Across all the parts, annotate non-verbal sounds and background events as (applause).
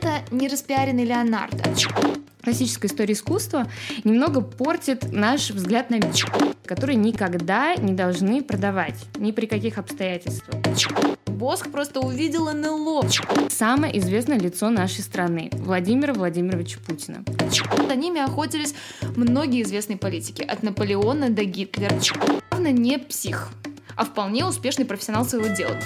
Это не распиаренный Леонардо. Классическая история искусства немного портит наш взгляд на мир, который никогда не должны продавать, ни при каких обстоятельствах. Босх просто увидел НЛО. Самое известное лицо нашей страны – Владимира Владимировича Путина. За ними охотились многие известные политики, от Наполеона до Гитлера. Главное, не псих, а вполне успешный профессионал своего дела.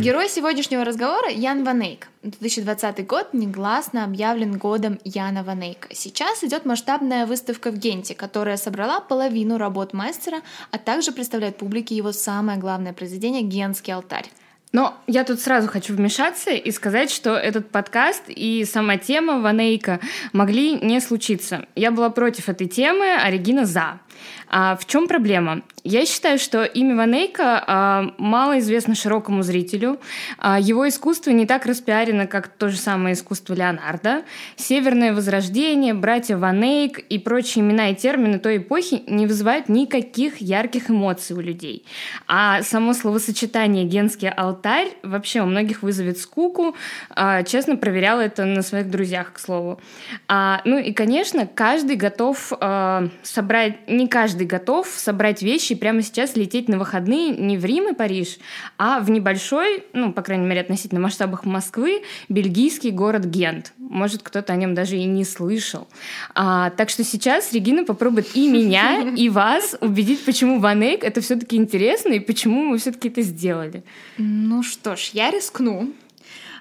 Герой сегодняшнего разговора Ян Ванейк. 2020 год негласно объявлен годом Яна Ванейка. Сейчас идет масштабная выставка в Генте, которая собрала половину работ мастера, а также представляет публике его самое главное произведение «Генский алтарь». Но я тут сразу хочу вмешаться и сказать, что этот подкаст и сама тема Ванейка могли не случиться. Я была против этой темы, а Регина за. А в чем проблема? Я считаю, что имя Ванейка а, мало известно широкому зрителю. А, его искусство не так распиарено, как то же самое искусство Леонардо. Северное возрождение, братья Ванейк и прочие имена и термины той эпохи не вызывают никаких ярких эмоций у людей. А само словосочетание «генский алтарь» вообще у многих вызовет скуку. А, честно, проверяла это на своих друзьях, к слову. А, ну и, конечно, каждый готов а, собрать, не каждый готов собрать вещи прямо сейчас лететь на выходные не в Рим и Париж, а в небольшой, ну, по крайней мере, относительно масштабах Москвы, бельгийский город Гент. Может, кто-то о нем даже и не слышал. А, так что сейчас Регина попробует и меня, и вас убедить, почему Ван Эйк это все-таки интересно и почему мы все-таки это сделали. Ну что ж, я рискну.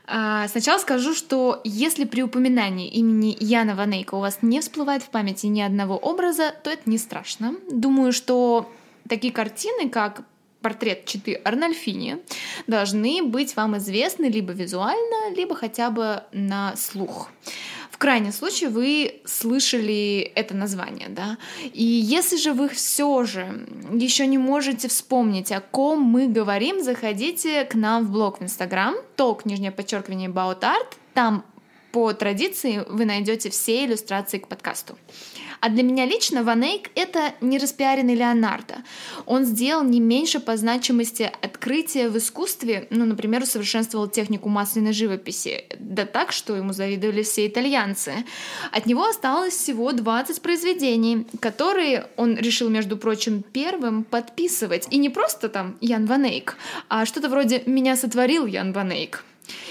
А, сначала скажу, что если при упоминании имени Яна Ванейка у вас не всплывает в памяти ни одного образа, то это не страшно. Думаю, что такие картины, как портрет Читы Арнольфини, должны быть вам известны либо визуально, либо хотя бы на слух. В крайнем случае вы слышали это название, да. И если же вы все же еще не можете вспомнить, о ком мы говорим, заходите к нам в блог в Инстаграм, толк, нижнее подчеркивание, about art. Там по традиции вы найдете все иллюстрации к подкасту. А для меня лично Ван Эйк — это не распиаренный Леонардо. Он сделал не меньше по значимости открытия в искусстве, ну, например, усовершенствовал технику масляной живописи, да так, что ему завидовали все итальянцы. От него осталось всего 20 произведений, которые он решил, между прочим, первым подписывать. И не просто там Ян Ван Эйк, а что-то вроде «Меня сотворил Ян Ван Эйк».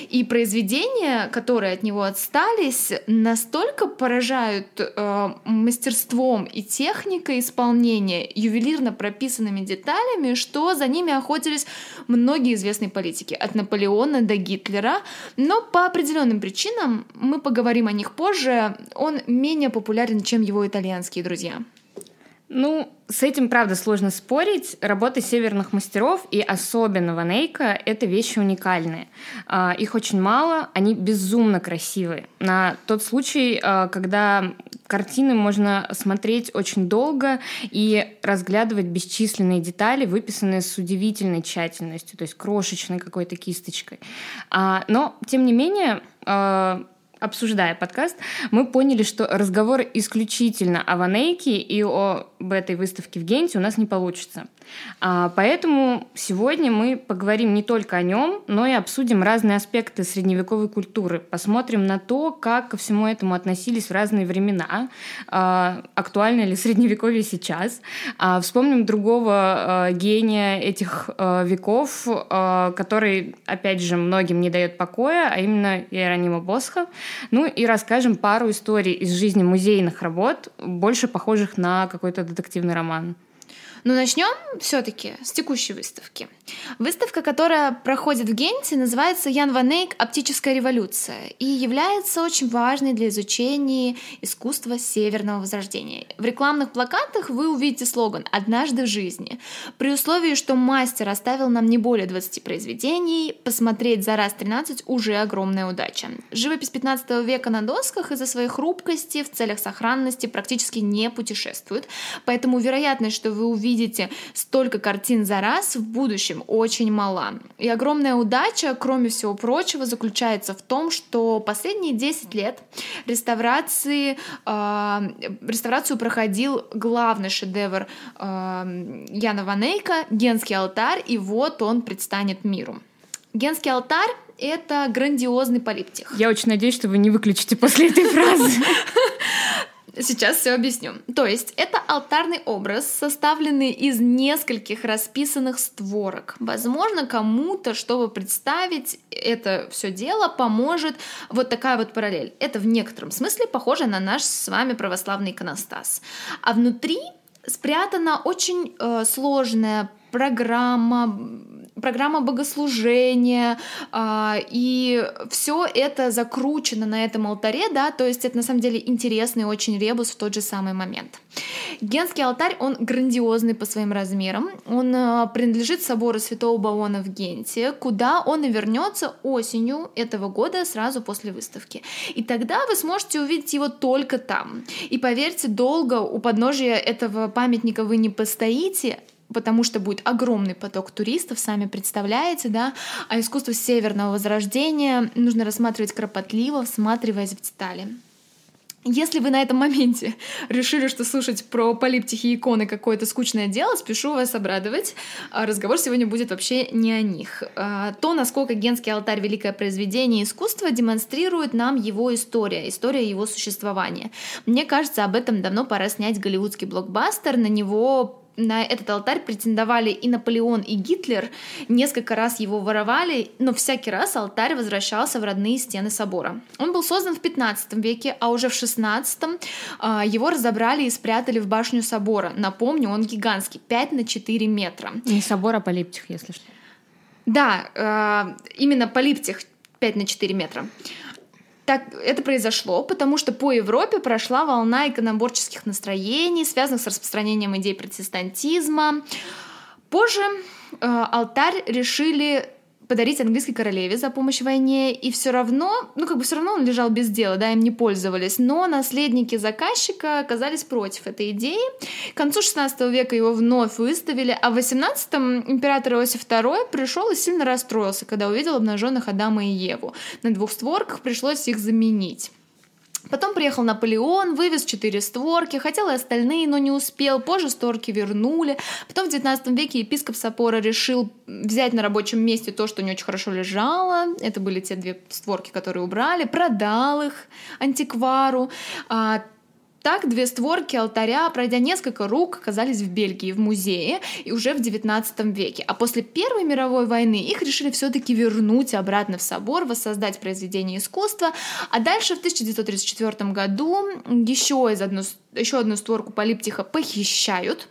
И произведения, которые от него отстались, настолько поражают э, мастерством и техникой исполнения, ювелирно прописанными деталями, что за ними охотились многие известные политики, от Наполеона до Гитлера. Но по определенным причинам, мы поговорим о них позже, он менее популярен, чем его итальянские друзья. Ну, с этим, правда, сложно спорить. Работы северных мастеров и особенно Ванейка — это вещи уникальные. А, их очень мало, они безумно красивые. На тот случай, а, когда картины можно смотреть очень долго и разглядывать бесчисленные детали, выписанные с удивительной тщательностью, то есть крошечной какой-то кисточкой. А, но, тем не менее, обсуждая подкаст, мы поняли, что разговор исключительно о Ванейке и об этой выставке в Генте у нас не получится. А, поэтому сегодня мы поговорим не только о нем, но и обсудим разные аспекты средневековой культуры. Посмотрим на то, как ко всему этому относились в разные времена, а, актуально ли средневековье сейчас. А, вспомним другого гения этих веков, который, опять же, многим не дает покоя, а именно Иеронима Босха. Ну и расскажем пару историй из жизни музейных работ, больше похожих на какой-то детективный роман. Но начнем все-таки с текущей выставки. Выставка, которая проходит в Генте, называется Ян Ванейк «Оптическая революция» и является очень важной для изучения искусства Северного Возрождения. В рекламных плакатах вы увидите слоган «Однажды в жизни». При условии, что мастер оставил нам не более 20 произведений, посмотреть за раз 13 уже огромная удача. Живопись 15 века на досках из-за своей хрупкости в целях сохранности практически не путешествует, поэтому вероятность, что вы увидите видите столько картин за раз, в будущем очень мала. И огромная удача, кроме всего прочего, заключается в том, что последние 10 лет реставрации, э, реставрацию проходил главный шедевр э, Яна Ванейка «Генский алтарь», и вот он предстанет миру. Генский алтарь — это грандиозный полиптих. Я очень надеюсь, что вы не выключите после этой фразы. (laughs) Сейчас все объясню. То есть это алтарный образ, составленный из нескольких расписанных створок. Возможно, кому-то, чтобы представить это все дело, поможет вот такая вот параллель. Это в некотором смысле похоже на наш с вами православный иконостас. А внутри спрятана очень э, сложная программа, программа богослужения, э, и все это закручено на этом алтаре, да, то есть это на самом деле интересный очень ребус в тот же самый момент. Генский алтарь, он грандиозный по своим размерам, он э, принадлежит собору Святого Баона в Генте, куда он и вернется осенью этого года, сразу после выставки. И тогда вы сможете увидеть его только там. И поверьте, долго у подножия этого памятника вы не постоите, потому что будет огромный поток туристов, сами представляете, да, а искусство северного возрождения нужно рассматривать кропотливо, всматриваясь в детали. Если вы на этом моменте (laughs) решили, что слушать про полиптихи и иконы какое-то скучное дело, спешу вас обрадовать. А разговор сегодня будет вообще не о них. А, то, насколько Генский алтарь — великое произведение искусства, демонстрирует нам его история, история его существования. Мне кажется, об этом давно пора снять голливудский блокбастер. На него на этот алтарь претендовали и Наполеон, и Гитлер. Несколько раз его воровали, но всякий раз алтарь возвращался в родные стены собора. Он был создан в 15 веке, а уже в 16 а, его разобрали и спрятали в башню собора. Напомню, он гигантский, 5 на 4 метра. Не собор, а полиптих, если что. Да, а, именно полиптих 5 на 4 метра. Так это произошло, потому что по Европе прошла волна иконоборческих настроений, связанных с распространением идей протестантизма. Позже э, алтарь решили подарить английской королеве за помощь в войне, и все равно, ну как бы все равно он лежал без дела, да, им не пользовались, но наследники заказчика оказались против этой идеи. К концу 16 века его вновь выставили, а в 18-м император Иосиф II пришел и сильно расстроился, когда увидел обнаженных Адама и Еву. На двух створках пришлось их заменить. Потом приехал Наполеон, вывез четыре створки, хотел и остальные, но не успел. Позже створки вернули. Потом в 19 веке епископ Сапора решил взять на рабочем месте то, что не очень хорошо лежало. Это были те две створки, которые убрали. Продал их антиквару. А, так две створки алтаря, пройдя несколько рук, оказались в Бельгии, в музее, и уже в XIX веке. А после Первой мировой войны их решили все-таки вернуть обратно в собор, воссоздать произведение искусства. А дальше в 1934 году еще, из одну, еще одну створку полиптиха похищают,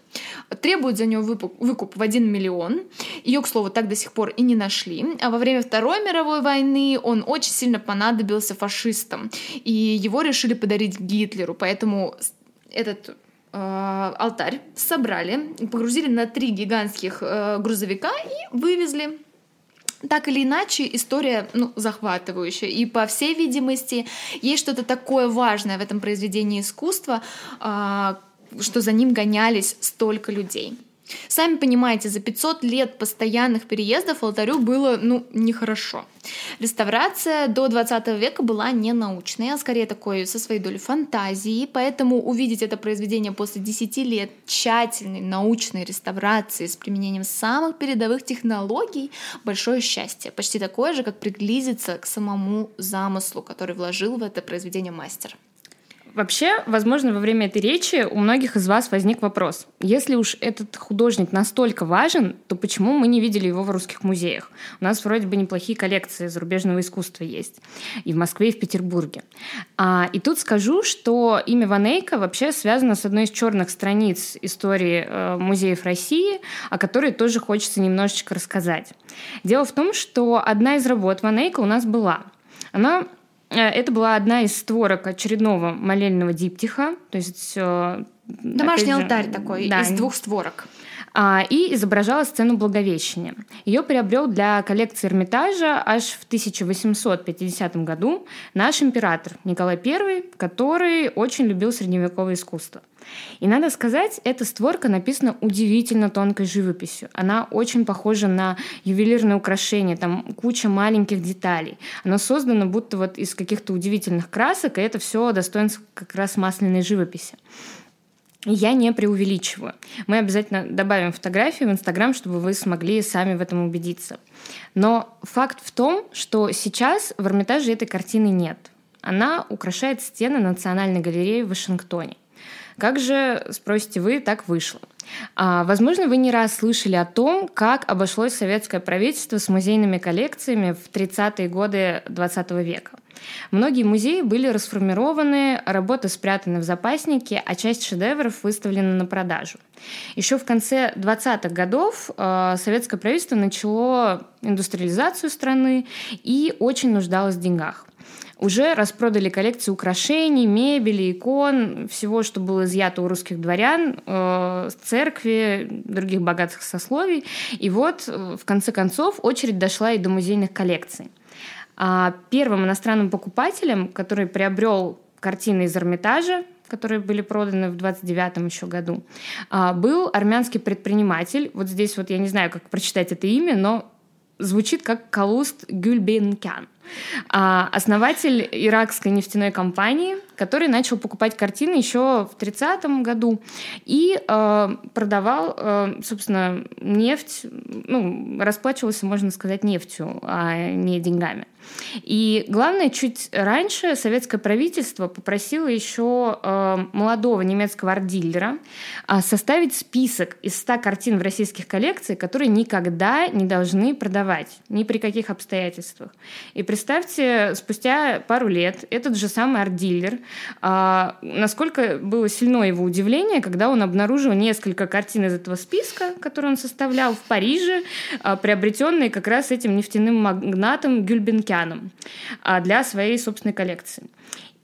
требуют за нее выкуп, в 1 миллион. Ее, к слову, так до сих пор и не нашли. А во время Второй мировой войны он очень сильно понадобился фашистам, и его решили подарить Гитлеру, поэтому этот э, алтарь собрали, погрузили на три гигантских э, грузовика и вывезли так или иначе, история ну, захватывающая. И, по всей видимости, есть что-то такое важное в этом произведении искусства, э, что за ним гонялись столько людей. Сами понимаете, за 500 лет постоянных переездов алтарю было, ну, нехорошо. Реставрация до 20 века была не научной, а скорее такой со своей долей фантазии, поэтому увидеть это произведение после 10 лет тщательной научной реставрации с применением самых передовых технологий — большое счастье. Почти такое же, как приблизиться к самому замыслу, который вложил в это произведение мастер. Вообще, возможно, во время этой речи у многих из вас возник вопрос. Если уж этот художник настолько важен, то почему мы не видели его в русских музеях? У нас вроде бы неплохие коллекции зарубежного искусства есть. И в Москве, и в Петербурге. А, и тут скажу, что имя Ванейка вообще связано с одной из черных страниц истории э, музеев России, о которой тоже хочется немножечко рассказать. Дело в том, что одна из работ Ванейка у нас была. Она это была одна из створок очередного молельного диптиха, то есть домашний же, алтарь такой да, из двух створок. А, и изображала сцену Благовещения. Ее приобрел для коллекции Эрмитажа аж в 1850 году наш император Николай I, который очень любил средневековое искусство. И надо сказать, эта створка написана удивительно тонкой живописью. Она очень похожа на ювелирное украшение, там куча маленьких деталей. Она создана будто вот из каких-то удивительных красок, и это все достоинство как раз масляной живописи. Я не преувеличиваю. Мы обязательно добавим фотографии в Инстаграм, чтобы вы смогли сами в этом убедиться. Но факт в том, что сейчас в Эрмитаже этой картины нет. Она украшает стены Национальной галереи в Вашингтоне. Как же, спросите вы, так вышло? А, возможно, вы не раз слышали о том, как обошлось советское правительство с музейными коллекциями в 30-е годы 20 века. Многие музеи были расформированы, работы спрятаны в запаснике, а часть шедевров выставлена на продажу. Еще в конце 20-х годов э, советское правительство начало индустриализацию страны и очень нуждалось в деньгах уже распродали коллекции украшений, мебели, икон, всего, что было изъято у русских дворян, э, церкви, других богатых сословий. И вот, э, в конце концов, очередь дошла и до музейных коллекций. А первым иностранным покупателем, который приобрел картины из Эрмитажа, которые были проданы в 29 еще году, а, был армянский предприниматель. Вот здесь вот я не знаю, как прочитать это имя, но звучит как Калуст Гюльбенкян. А, основатель иракской нефтяной компании, который начал покупать картины еще в 30-м году и э, продавал, э, собственно, нефть, ну, расплачивался, можно сказать, нефтью, а не деньгами. И главное, чуть раньше советское правительство попросило еще э, молодого немецкого арт-дилера э, составить список из 100 картин в российских коллекциях, которые никогда не должны продавать, ни при каких обстоятельствах. И представьте, спустя пару лет этот же самый арт-дилер а, насколько было сильно его удивление, когда он обнаружил несколько картин из этого списка, который он составлял в Париже, а, приобретенные как раз этим нефтяным магнатом Гюльбенкяном а, для своей собственной коллекции.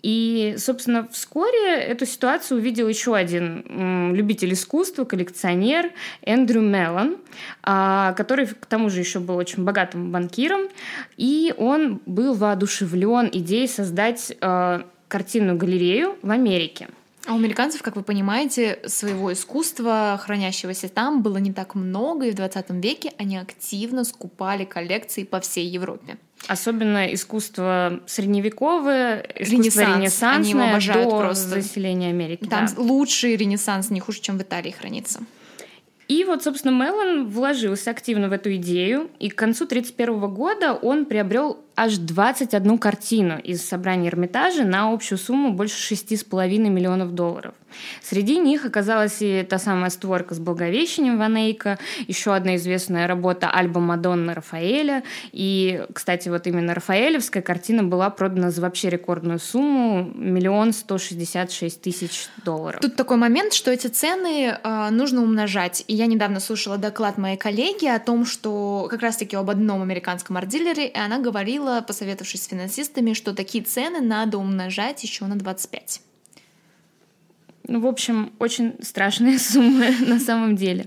И, собственно, вскоре эту ситуацию увидел еще один любитель искусства, коллекционер Эндрю Меллон, а, который к тому же еще был очень богатым банкиром, и он был воодушевлен идеей создать а, картинную галерею в Америке. А у американцев, как вы понимаете, своего искусства, хранящегося там, было не так много, и в 20 веке они активно скупали коллекции по всей Европе. Особенно искусство средневековое, искусство Ренессанс. ренессансное они его обожают до просто. заселения Америки. Там да. лучший ренессанс, не хуже, чем в Италии хранится. И вот, собственно, Меллон вложился активно в эту идею, и к концу 1931 года он приобрел аж 21 картину из собрания Эрмитажа на общую сумму больше 6,5 миллионов долларов. Среди них оказалась и та самая створка с Благовещением Ванейка, еще одна известная работа Альба Мадонны Рафаэля. И, кстати, вот именно Рафаэлевская картина была продана за вообще рекордную сумму – миллион сто шестьдесят шесть тысяч долларов. Тут такой момент, что эти цены э, нужно умножать. И я недавно слушала доклад моей коллеги о том, что как раз-таки об одном американском арт-дилере, и она говорила, решила, посоветовавшись с финансистами, что такие цены надо умножать еще на 25. Ну, в общем, очень страшные (laughs) суммы на самом деле.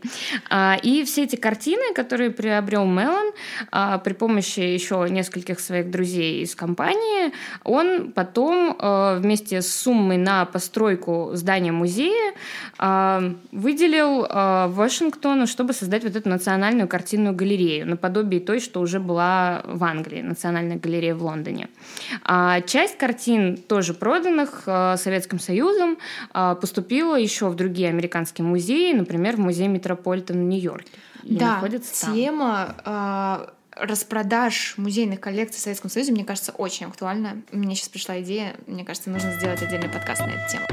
А, и все эти картины, которые приобрел Мелон а, при помощи еще нескольких своих друзей из компании, он потом а, вместе с суммой на постройку здания музея выделил Вашингтону, чтобы создать вот эту национальную картинную галерею, наподобие той, что уже была в Англии, национальная галерея в Лондоне. Часть картин тоже проданных Советским Союзом поступила еще в другие американские музеи, например, в музей Метрополитен в Нью-Йорке. Да, тема э, распродаж музейных коллекций в Советском Союзе, мне кажется, очень актуальна. Мне сейчас пришла идея, мне кажется, нужно сделать отдельный подкаст на эту тему.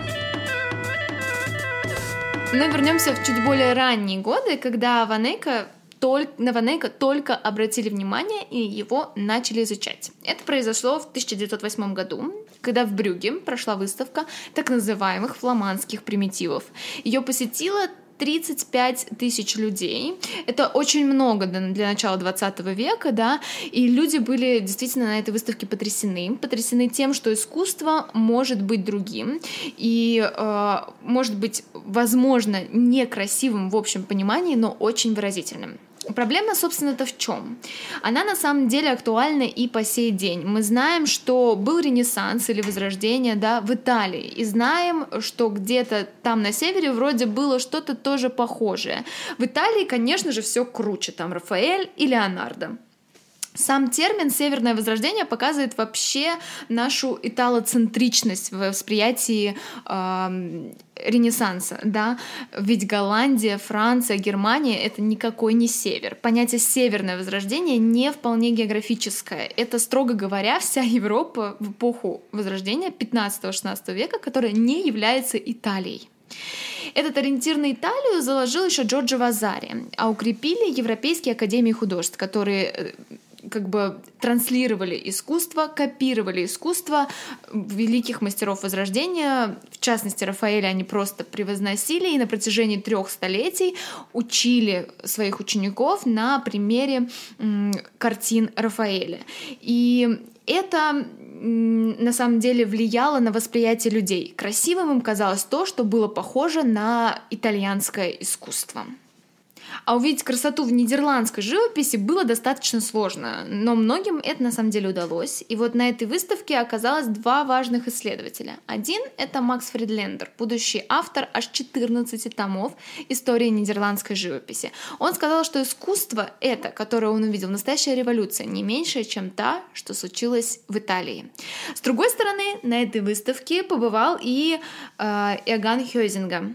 Но вернемся в чуть более ранние годы, когда Ванейка только, на Ванейка только обратили внимание и его начали изучать. Это произошло в 1908 году, когда в Брюге прошла выставка так называемых фламандских примитивов. Ее посетило 35 тысяч людей. Это очень много для начала 20 века, да, и люди были действительно на этой выставке потрясены. Потрясены тем, что искусство может быть другим и э, может быть, возможно, некрасивым в общем понимании, но очень выразительным. Проблема, собственно-то, в чем? Она на самом деле актуальна и по сей день. Мы знаем, что был Ренессанс или Возрождение да, в Италии, и знаем, что где-то там на севере вроде было что-то тоже похожее. В Италии, конечно же, все круче, там Рафаэль и Леонардо. Сам термин «северное возрождение» показывает вообще нашу италоцентричность в восприятии э, Ренессанса, да, ведь Голландия, Франция, Германия — это никакой не север. Понятие «северное возрождение» не вполне географическое. Это, строго говоря, вся Европа в эпоху Возрождения 15-16 века, которая не является Италией. Этот ориентир на Италию заложил еще Джорджо Вазари, а укрепили Европейские академии художеств, которые э, как бы транслировали искусство, копировали искусство великих мастеров Возрождения. В частности, Рафаэля они просто превозносили и на протяжении трех столетий учили своих учеников на примере картин Рафаэля. И это на самом деле влияло на восприятие людей. Красивым им казалось то, что было похоже на итальянское искусство. А увидеть красоту в нидерландской живописи было достаточно сложно, но многим это на самом деле удалось. И вот на этой выставке оказалось два важных исследователя. Один — это Макс Фридлендер, будущий автор аж 14 томов истории нидерландской живописи. Он сказал, что искусство это, которое он увидел, настоящая революция, не меньшая, чем та, что случилась в Италии. С другой стороны, на этой выставке побывал и э, Иоганн Хёзинга,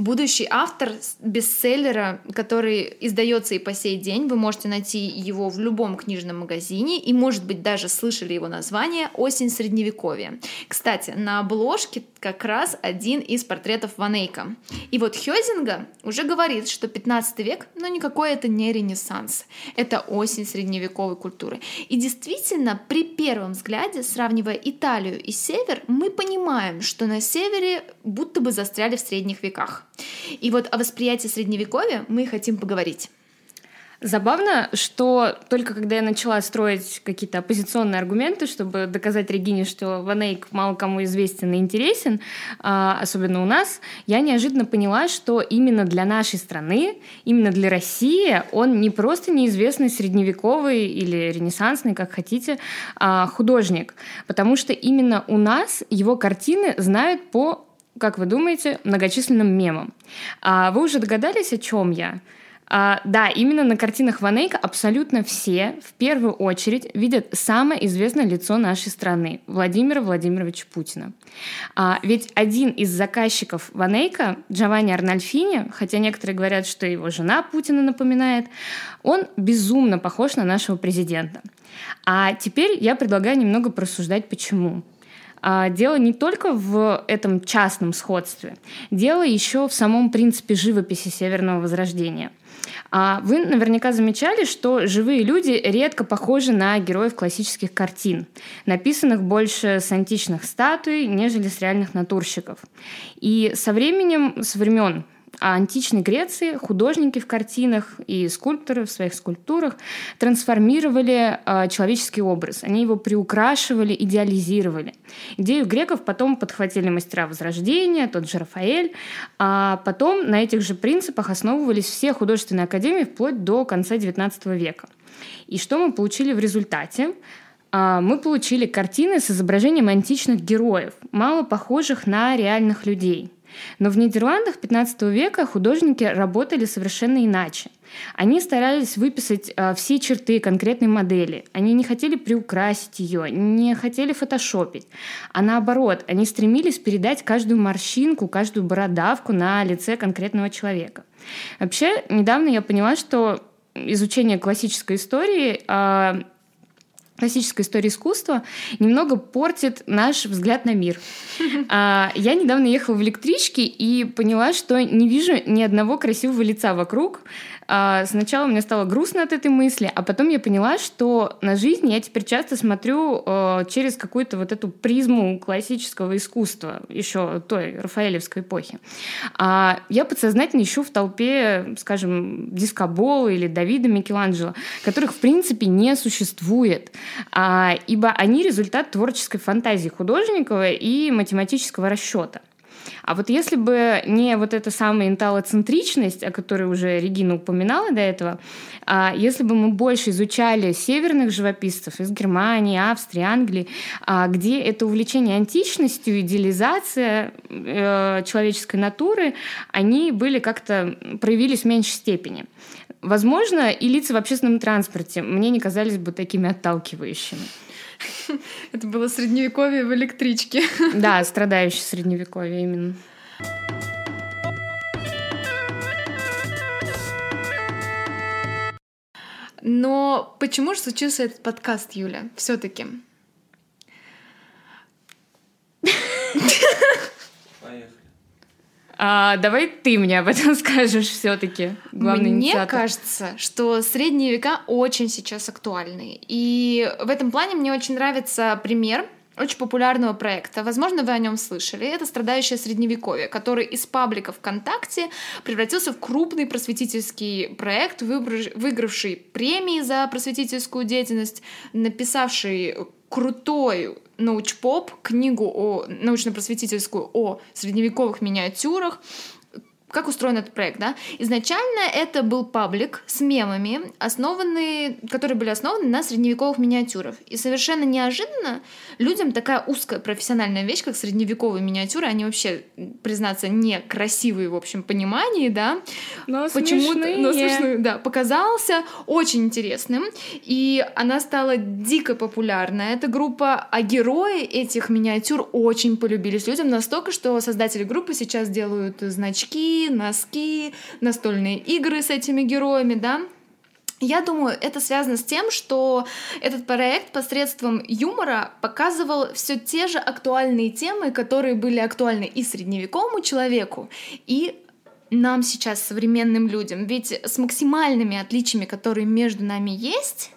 будущий автор бестселлера, который издается и по сей день. Вы можете найти его в любом книжном магазине и, может быть, даже слышали его название «Осень средневековья». Кстати, на обложке как раз один из портретов Ванейка. И вот Хёзинга уже говорит, что 15 век, но никакой это не ренессанс. Это осень средневековой культуры. И действительно, при первом взгляде, сравнивая Италию и север, мы понимаем, что на севере будто бы застряли в средних веках. И вот о восприятии средневековья мы хотим поговорить. Забавно, что только когда я начала строить какие-то оппозиционные аргументы, чтобы доказать Регине, что Ванейк мало кому известен и интересен, а, особенно у нас, я неожиданно поняла, что именно для нашей страны, именно для России он не просто неизвестный средневековый или ренессансный, как хотите, а, художник, потому что именно у нас его картины знают по как вы думаете, многочисленным мемам. А вы уже догадались, о чем я? А, да, именно на картинах Ванейка абсолютно все в первую очередь видят самое известное лицо нашей страны Владимира Владимировича Путина. А, ведь один из заказчиков Ванейка, Джованни Арнольфини, хотя некоторые говорят, что его жена Путина напоминает, он безумно похож на нашего президента. А теперь я предлагаю немного порассуждать, почему. А, дело не только в этом частном сходстве, дело еще в самом принципе живописи Северного Возрождения. А вы наверняка замечали, что живые люди редко похожи на героев классических картин, написанных больше с античных статуй, нежели с реальных натурщиков. И со временем, с времен а античной Греции художники в картинах и скульпторы в своих скульптурах трансформировали э, человеческий образ. Они его приукрашивали, идеализировали. Идею греков потом подхватили мастера Возрождения, тот же Рафаэль. А потом на этих же принципах основывались все художественные академии вплоть до конца XIX века. И что мы получили в результате? мы получили картины с изображением античных героев, мало похожих на реальных людей – но в Нидерландах 15 века художники работали совершенно иначе. Они старались выписать э, все черты конкретной модели. Они не хотели приукрасить ее, не хотели фотошопить. А наоборот, они стремились передать каждую морщинку, каждую бородавку на лице конкретного человека. Вообще, недавно я поняла, что изучение классической истории э, классической истории искусства немного портит наш взгляд на мир. А, я недавно ехала в электричке и поняла, что не вижу ни одного красивого лица вокруг. А, сначала мне стало грустно от этой мысли, а потом я поняла, что на жизнь я теперь часто смотрю а, через какую-то вот эту призму классического искусства, еще той рафаэлевской эпохи. А я подсознательно ищу в толпе, скажем, дискобола или Давида Микеланджело, которых, в принципе, не существует, а, ибо они результат творческой фантазии художника и математического расчета. А вот если бы не вот эта самая инталоцентричность, о которой уже Регина упоминала до этого, а если бы мы больше изучали северных живописцев из Германии, Австрии, Англии, а где это увлечение античностью, идеализация э, человеческой натуры, они были как-то проявились в меньшей степени. Возможно, и лица в общественном транспорте мне не казались бы такими отталкивающими. (laughs) Это было средневековье в электричке. (laughs) Да, страдающее средневековье именно. Но почему же случился этот подкаст, Юля, все-таки? (laughs) А, давай ты мне об этом (laughs) скажешь все-таки. Мне инициатор. кажется, что средние века очень сейчас актуальны. И в этом плане мне очень нравится пример очень популярного проекта. Возможно, вы о нем слышали. Это «Страдающее средневековье», который из паблика ВКонтакте превратился в крупный просветительский проект, выигравший премии за просветительскую деятельность, написавший крутой научпоп, книгу о научно-просветительскую о средневековых миниатюрах, как устроен этот проект, да? Изначально это был паблик с мемами, основанные, которые были основаны на средневековых миниатюрах. И совершенно неожиданно людям такая узкая профессиональная вещь, как средневековые миниатюры, они вообще, признаться, не красивые в общем понимании, да? Но почему-то, но смешные, да, показался очень интересным, и она стала дико популярна. Эта группа, а герои этих миниатюр очень полюбились людям настолько, что создатели группы сейчас делают значки, носки, настольные игры с этими героями, да. Я думаю, это связано с тем, что этот проект посредством юмора показывал все те же актуальные темы, которые были актуальны и средневековому человеку, и нам сейчас, современным людям. Ведь с максимальными отличиями, которые между нами есть,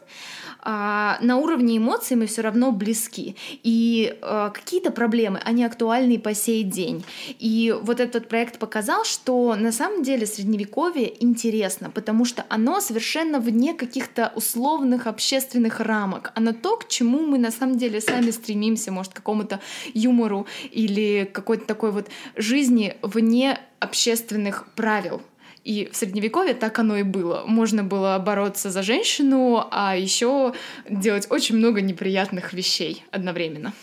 а, на уровне эмоций мы все равно близки. И а, какие-то проблемы, они актуальны по сей день. И вот этот проект показал, что на самом деле средневековье интересно, потому что оно совершенно вне каких-то условных общественных рамок. Оно то, к чему мы на самом деле сами стремимся, может, к какому-то юмору или какой-то такой вот жизни вне общественных правил. И в средневековье так оно и было. Можно было бороться за женщину, а еще делать очень много неприятных вещей одновременно.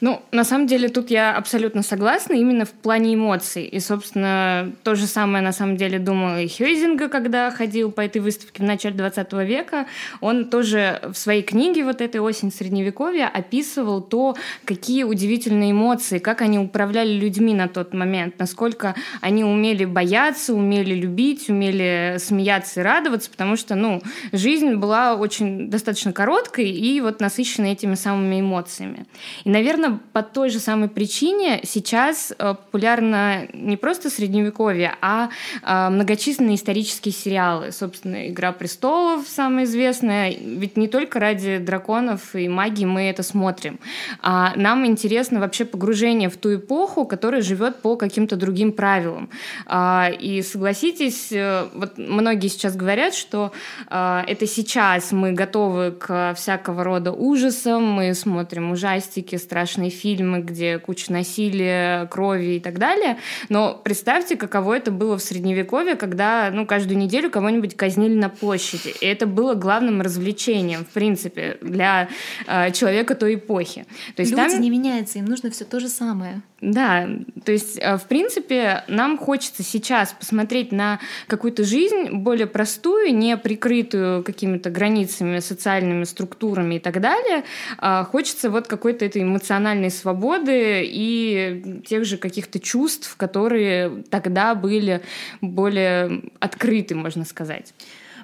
Ну, на самом деле, тут я абсолютно согласна именно в плане эмоций. И, собственно, то же самое, на самом деле, думал и Хёйзинга, когда ходил по этой выставке в начале 20 века. Он тоже в своей книге вот этой «Осень Средневековья» описывал то, какие удивительные эмоции, как они управляли людьми на тот момент, насколько они умели бояться, умели любить, умели смеяться и радоваться, потому что, ну, жизнь была очень достаточно короткой и вот насыщена этими самыми эмоциями. И, наверное, по той же самой причине сейчас э, популярно не просто средневековье, а э, многочисленные исторические сериалы. Собственно, «Игра престолов» самая известная. Ведь не только ради драконов и магии мы это смотрим. А нам интересно вообще погружение в ту эпоху, которая живет по каким-то другим правилам. А, и согласитесь, э, вот многие сейчас говорят, что это сейчас мы готовы к всякого рода ужасам, мы смотрим ужастики, страшные страшные фильмы, где куча насилия, крови и так далее. Но представьте, каково это было в Средневековье, когда ну, каждую неделю кого-нибудь казнили на площади. И это было главным развлечением, в принципе, для э, человека той эпохи. То есть Люди там... не меняются, им нужно все то же самое. Да, то есть, э, в принципе, нам хочется сейчас посмотреть на какую-то жизнь более простую, не прикрытую какими-то границами, социальными структурами и так далее. А хочется вот какой-то этой эмоциональной свободы и тех же каких-то чувств, которые тогда были более открыты, можно сказать.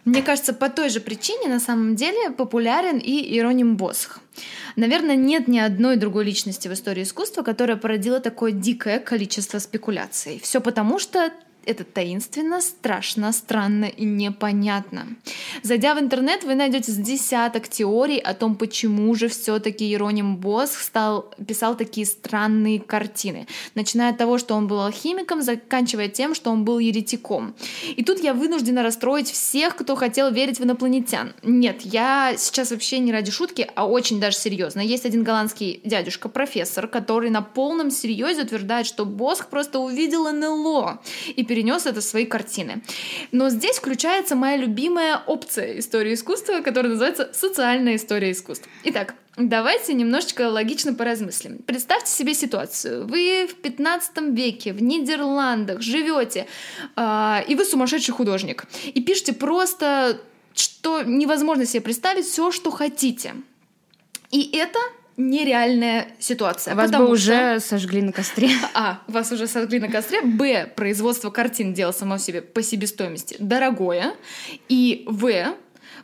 Мне кажется, по той же причине на самом деле популярен и Иероним Босх. Наверное, нет ни одной другой личности в истории искусства, которая породила такое дикое количество спекуляций. Все потому, что это таинственно, страшно, странно и непонятно. Зайдя в интернет, вы найдете с десяток теорий о том, почему же все-таки Ероним Босх стал, писал такие странные картины. Начиная от того, что он был алхимиком, заканчивая тем, что он был еретиком. И тут я вынуждена расстроить всех, кто хотел верить в инопланетян. Нет, я сейчас вообще не ради шутки, а очень даже серьезно. Есть один голландский дядюшка, профессор, который на полном серьезе утверждает, что Босх просто увидел НЛО и перенес это в свои картины. Но здесь включается моя любимая опция истории искусства, которая называется социальная история искусства. Итак, Давайте немножечко логично поразмыслим. Представьте себе ситуацию. Вы в 15 веке в Нидерландах живете, э, и вы сумасшедший художник. И пишете просто, что невозможно себе представить все, что хотите. И это нереальная ситуация. Вас бы уже что... сожгли на костре. (laughs) А, вас уже сожгли на костре. Б, производство картин дело само себе по себестоимости дорогое. И В,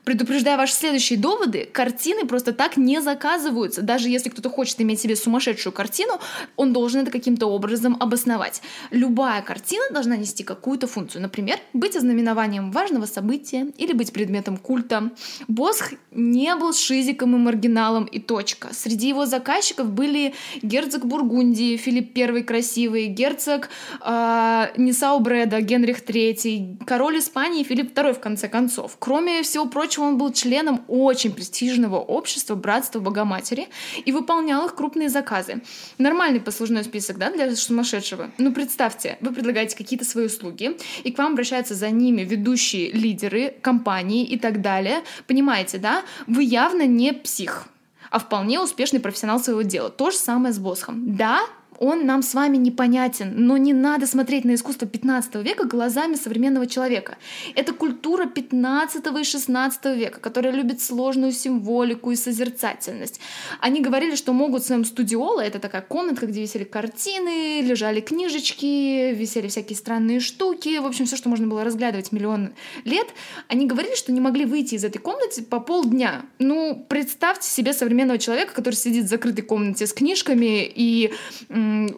Предупреждая ваши следующие доводы, картины просто так не заказываются. Даже если кто-то хочет иметь себе сумасшедшую картину, он должен это каким-то образом обосновать. Любая картина должна нести какую-то функцию. Например, быть ознаменованием важного события или быть предметом культа. Босх не был шизиком и маргиналом и точка. Среди его заказчиков были герцог Бургундии, Филипп I Красивый, герцог э, Нисау Бреда, Генрих III, король Испании Филипп II в конце концов. Кроме всего прочего, прочим, он был членом очень престижного общества Братства Богоматери и выполнял их крупные заказы. Нормальный послужной список, да, для сумасшедшего? Ну, представьте, вы предлагаете какие-то свои услуги, и к вам обращаются за ними ведущие лидеры компании и так далее. Понимаете, да? Вы явно не псих, а вполне успешный профессионал своего дела. То же самое с Босхом. Да, он нам с вами непонятен, но не надо смотреть на искусство 15 века глазами современного человека. Это культура 15 и 16 века, которая любит сложную символику и созерцательность. Они говорили, что могут своем студиоло, это такая комнатка, где висели картины, лежали книжечки, висели всякие странные штуки, в общем, все, что можно было разглядывать миллион лет. Они говорили, что не могли выйти из этой комнаты по полдня. Ну, представьте себе современного человека, который сидит в закрытой комнате с книжками и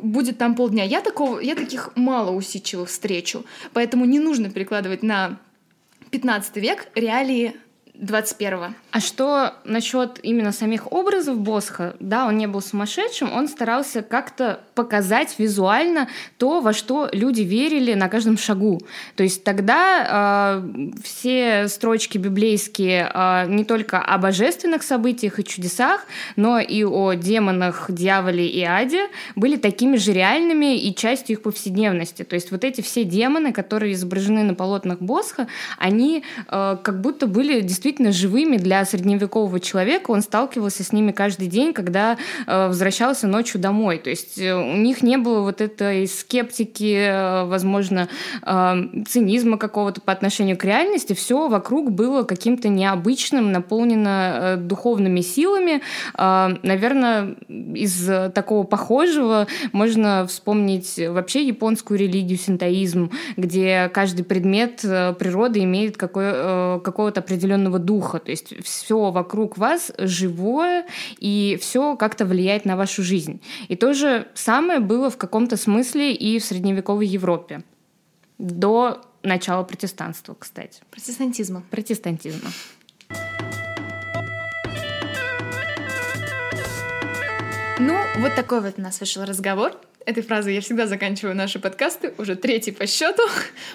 будет там полдня. Я, такого, я таких мало усидчивых встречу, поэтому не нужно перекладывать на 15 век реалии 21-го. А что насчет именно самих образов Босха? Да, он не был сумасшедшим, он старался как-то показать визуально то, во что люди верили на каждом шагу. То есть тогда э, все строчки библейские э, не только о божественных событиях и чудесах, но и о демонах, дьяволе и аде были такими же реальными и частью их повседневности. То есть вот эти все демоны, которые изображены на полотнах Босха, они э, как будто были действительно действительно живыми для средневекового человека. Он сталкивался с ними каждый день, когда э, возвращался ночью домой. То есть э, у них не было вот этой скептики, э, возможно, э, цинизма какого-то по отношению к реальности. Все вокруг было каким-то необычным, наполнено духовными силами. Наверное, из такого похожего можно вспомнить вообще японскую религию, синтоизм, где каждый предмет природы имеет какой, э, какого-то определенного животного духа. То есть все вокруг вас живое, и все как-то влияет на вашу жизнь. И то же самое было в каком-то смысле и в средневековой Европе. До начала протестанства, кстати. Протестантизма. Протестантизма. Ну, вот такой вот у нас вышел разговор. Этой фразой я всегда заканчиваю наши подкасты, уже третий по счету.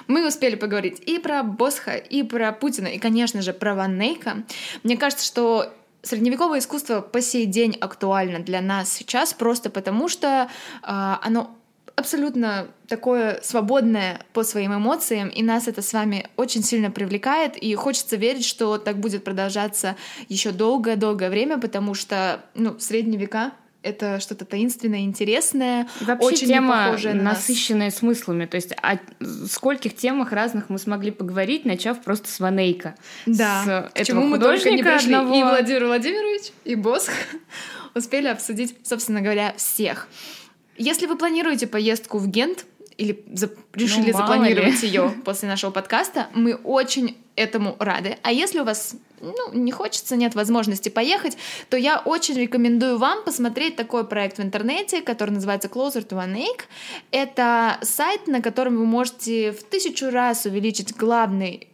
Мы успели поговорить и про Босха, и про Путина, и, конечно же, про Ван Нейка. Мне кажется, что средневековое искусство по сей день актуально для нас сейчас просто потому, что э, оно абсолютно такое свободное по своим эмоциям, и нас это с вами очень сильно привлекает, и хочется верить, что так будет продолжаться еще долгое-долгое время, потому что, ну, средние века это что-то таинственное, интересное, Вообще очень тема на насыщенная нас. смыслами. То есть о скольких темах разных мы смогли поговорить, начав просто с Ванейка. Да. С К чему мы только не пришли. Одного... И Владимир Владимирович, и Босх (laughs) успели обсудить, собственно говоря, всех. Если вы планируете поездку в Гент или за... решили ну, запланировать ее (laughs) после нашего подкаста, мы очень этому рады. А если у вас ну, не хочется, нет возможности поехать, то я очень рекомендую вам посмотреть такой проект в интернете, который называется Closer to an Acre. Это сайт, на котором вы можете в тысячу раз увеличить главный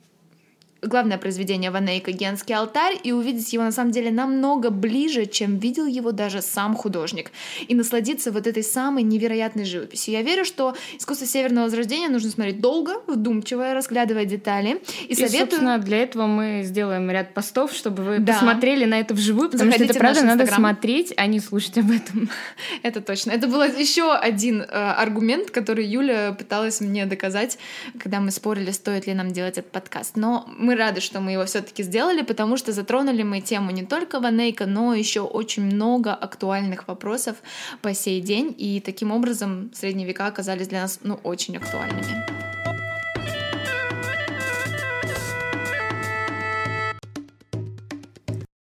главное произведение Ванейка «Генский алтарь» и увидеть его на самом деле намного ближе, чем видел его даже сам художник, и насладиться вот этой самой невероятной живописью. Я верю, что искусство Северного Возрождения нужно смотреть долго, вдумчиво, разглядывая детали. И, и советую... собственно, для этого мы сделаем ряд постов, чтобы вы да. посмотрели на это вживую, потому Заходите что это правда надо смотреть, а не слушать об этом. (laughs) Это точно. Это был еще один э, аргумент, который Юля пыталась мне доказать, когда мы спорили, стоит ли нам делать этот подкаст. Но рады, что мы его все-таки сделали, потому что затронули мы тему не только Ванейка, но еще очень много актуальных вопросов по сей день, и таким образом средние века оказались для нас ну, очень актуальными.